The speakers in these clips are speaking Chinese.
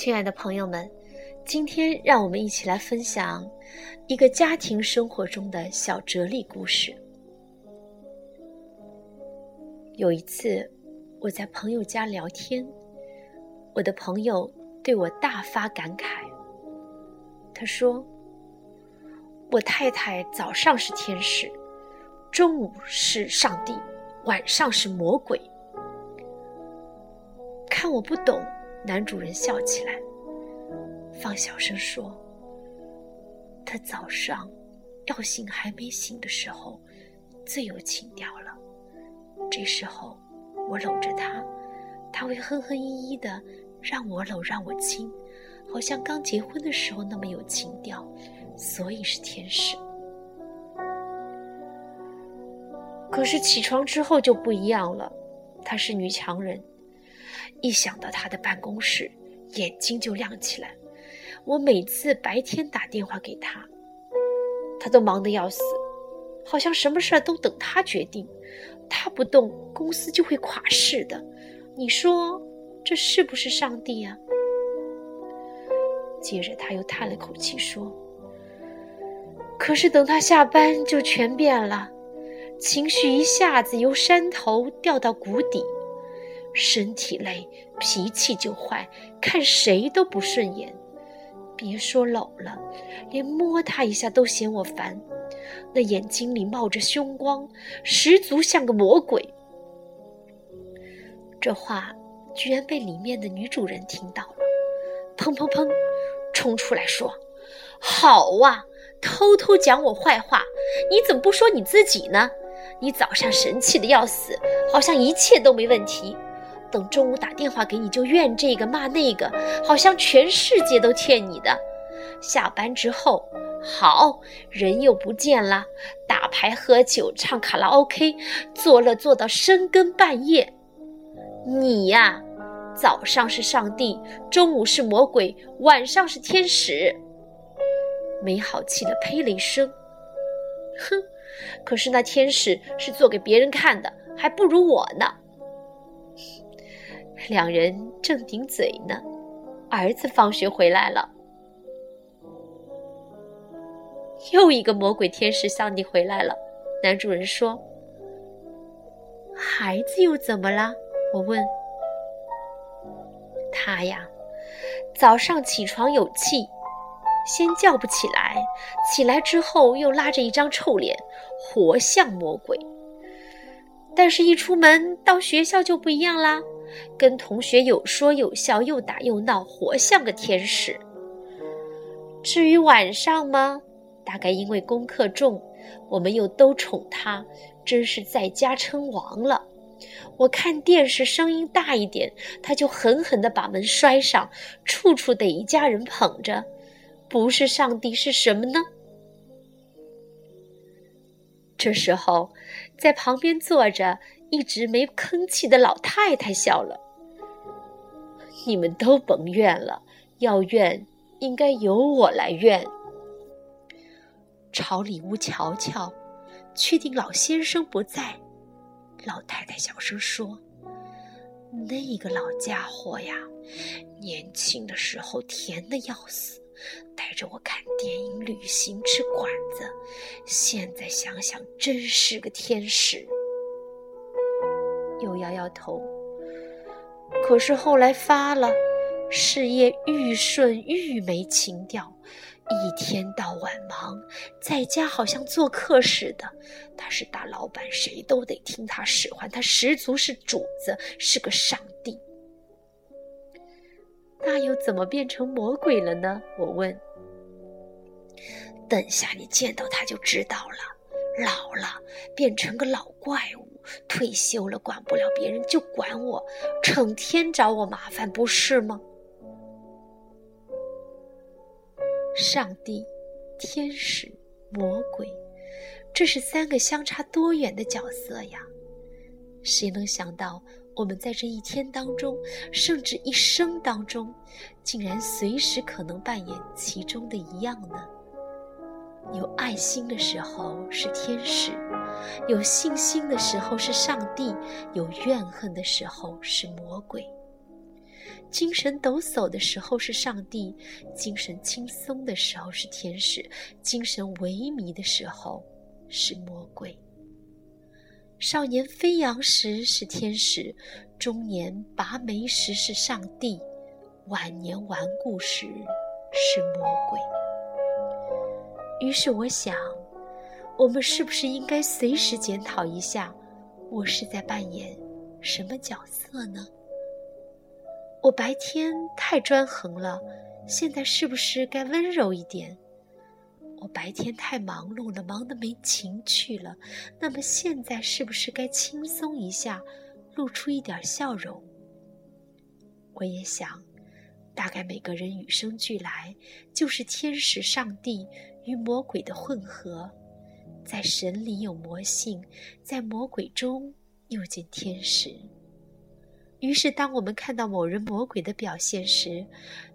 亲爱的朋友们，今天让我们一起来分享一个家庭生活中的小哲理故事。有一次，我在朋友家聊天，我的朋友对我大发感慨。他说：“我太太早上是天使，中午是上帝，晚上是魔鬼。”看我不懂。男主人笑起来，放小声说：“他早上要醒还没醒的时候，最有情调了。这时候我搂着他，他会哼哼依依的让我搂让我亲，好像刚结婚的时候那么有情调，所以是天使。可是起床之后就不一样了，她是女强人。”一想到他的办公室，眼睛就亮起来。我每次白天打电话给他，他都忙得要死，好像什么事儿都等他决定。他不动，公司就会垮似的。你说这是不是上帝呀？接着他又叹了口气说：“可是等他下班，就全变了，情绪一下子由山头掉到谷底。”身体累，脾气就坏，看谁都不顺眼。别说搂了，连摸他一下都嫌我烦。那眼睛里冒着凶光，十足像个魔鬼。这话居然被里面的女主人听到了，砰砰砰，冲出来说：“好哇，偷偷讲我坏话，你怎么不说你自己呢？你早上神气的要死，好像一切都没问题。”等中午打电话给你，就怨这个骂那个，好像全世界都欠你的。下班之后，好人又不见了，打牌喝酒唱卡拉 OK，做了做到深更半夜。你呀，早上是上帝，中午是魔鬼，晚上是天使。没好气的呸了一声，哼，可是那天使是做给别人看的，还不如我呢。两人正顶嘴呢，儿子放学回来了，又一个魔鬼天使向你回来了。男主人说：“孩子又怎么了？”我问。他呀，早上起床有气，先叫不起来，起来之后又拉着一张臭脸，活像魔鬼。但是，一出门到学校就不一样啦。跟同学有说有笑，又打又闹，活像个天使。至于晚上吗？大概因为功课重，我们又都宠他，真是在家称王了。我看电视声音大一点，他就狠狠地把门摔上，处处得一家人捧着。不是上帝是什么呢？这时候，在旁边坐着。一直没吭气的老太太笑了。你们都甭怨了，要怨应该由我来怨。朝里屋瞧瞧，确定老先生不在。老太太小声说：“那个老家伙呀，年轻的时候甜的要死，带着我看电影、旅行、吃馆子。现在想想，真是个天使。”又摇摇头。可是后来发了，事业愈顺愈没情调，一天到晚忙，在家好像做客似的。他是大老板，谁都得听他使唤，他十足是主子，是个上帝。那又怎么变成魔鬼了呢？我问。等下你见到他就知道了，老了变成个老怪物。退休了，管不了别人，就管我，成天找我麻烦，不是吗？上帝、天使、魔鬼，这是三个相差多远的角色呀！谁能想到，我们在这一天当中，甚至一生当中，竟然随时可能扮演其中的一样呢？有爱心的时候是天使，有信心的时候是上帝，有怨恨的时候是魔鬼。精神抖擞的时候是上帝，精神轻松的时候是天使，精神萎靡的时候是魔鬼。少年飞扬时是天使，中年拔眉时是上帝，晚年顽固时是魔鬼。于是我想，我们是不是应该随时检讨一下，我是在扮演什么角色呢？我白天太专横了，现在是不是该温柔一点？我白天太忙碌了，忙得没情趣了。那么现在是不是该轻松一下，露出一点笑容？我也想，大概每个人与生俱来就是天使、上帝与魔鬼的混合，在神里有魔性，在魔鬼中又见天使。于是，当我们看到某人魔鬼的表现时，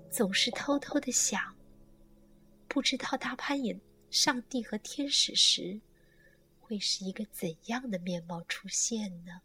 总是偷偷的想。不知道他攀演上帝和天使时，会是一个怎样的面貌出现呢？